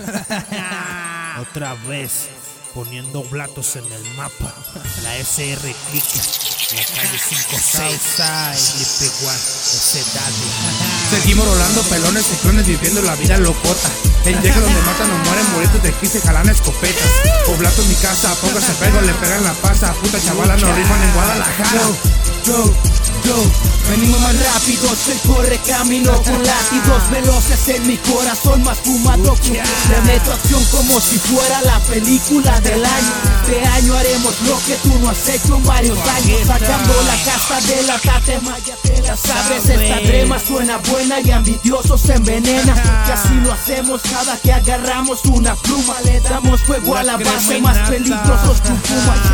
Otra vez, poniendo blatos en el mapa. La SR clica. La calle 56, Lipeguan, ese daddy. Seguimos rolando pelones y clones viviendo la vida locota. En llega donde matan o mueren moritos de 15 jalan escopetas. Poblato en mi casa, póngase pego, le pegan la pasa. Puta chavala, no rifan en Guadalajara. Yo, yo, venimos más rápido, se corre camino con látidos veloces en mi corazón, más fumado que Le meto acción como si fuera la película del año. Este año haremos lo que tú no has hecho en varios años, sacando la casa de la tatemaya. Ya sabes, esta crema suena buena y ambicioso se envenena. Que así lo hacemos cada que agarramos una pluma. Le damos fuego a la base, más peligrosos que un puma.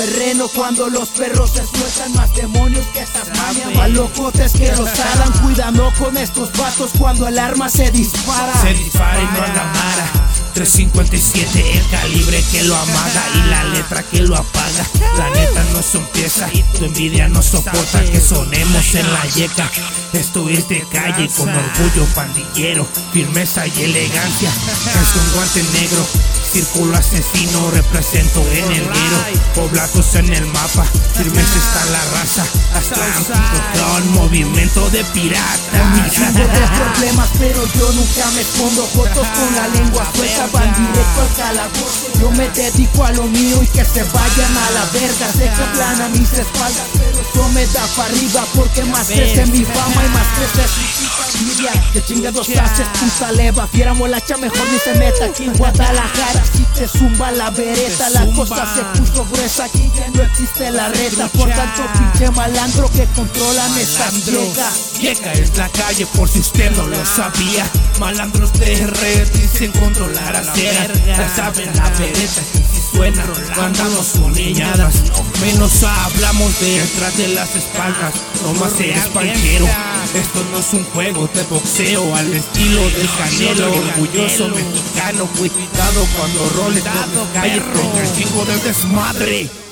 Terreno cuando los perros se sueltan más demonios que estas mañas. Más locotes que los alan, cuidando con estos vatos cuando el arma se dispara. Se dispara y no haga mara. 357 el calibre que lo amaga y la letra que lo apaga. La neta no son pieza, tu envidia no soporta que sonemos en la yeca. Esto es de calle con orgullo pandillero, firmeza y elegancia. Es un guante negro, círculo asesino, represento en el guero. Poblatos en el mapa, firmeza está la raza. Hasta un movimiento de pirata. Chingo de problemas, pero yo nunca me escondo. Fotos con la lengua suelta, van directo al calabozo. Yo me dedico a lo mío y que se vayan a la verga. Sé que plana mis espaldas, pero yo me da para arriba porque más crece mi fama y más crece su envidia. Que chingados haces, puta leva. Fiera molacha, mejor ni se meta aquí en Guadalajara. Si te zumba la vereta, la cosa se puso gruesa. Aquí ya no existe la reta. Por tanto, pinche malandro que controlan estas viejas. Llega es la calle por si usted no lo sabía. Malandros de red dicen controlar a cera. Ya saben la vereta que suena andamos unilladas. Menos hablamos de detrás de las espaldas. No más eres panquero. Esto no es un juego de boxeo al estilo del canelo. Orgulloso mexicano, cuidado cuando roles por el chingo del desmadre.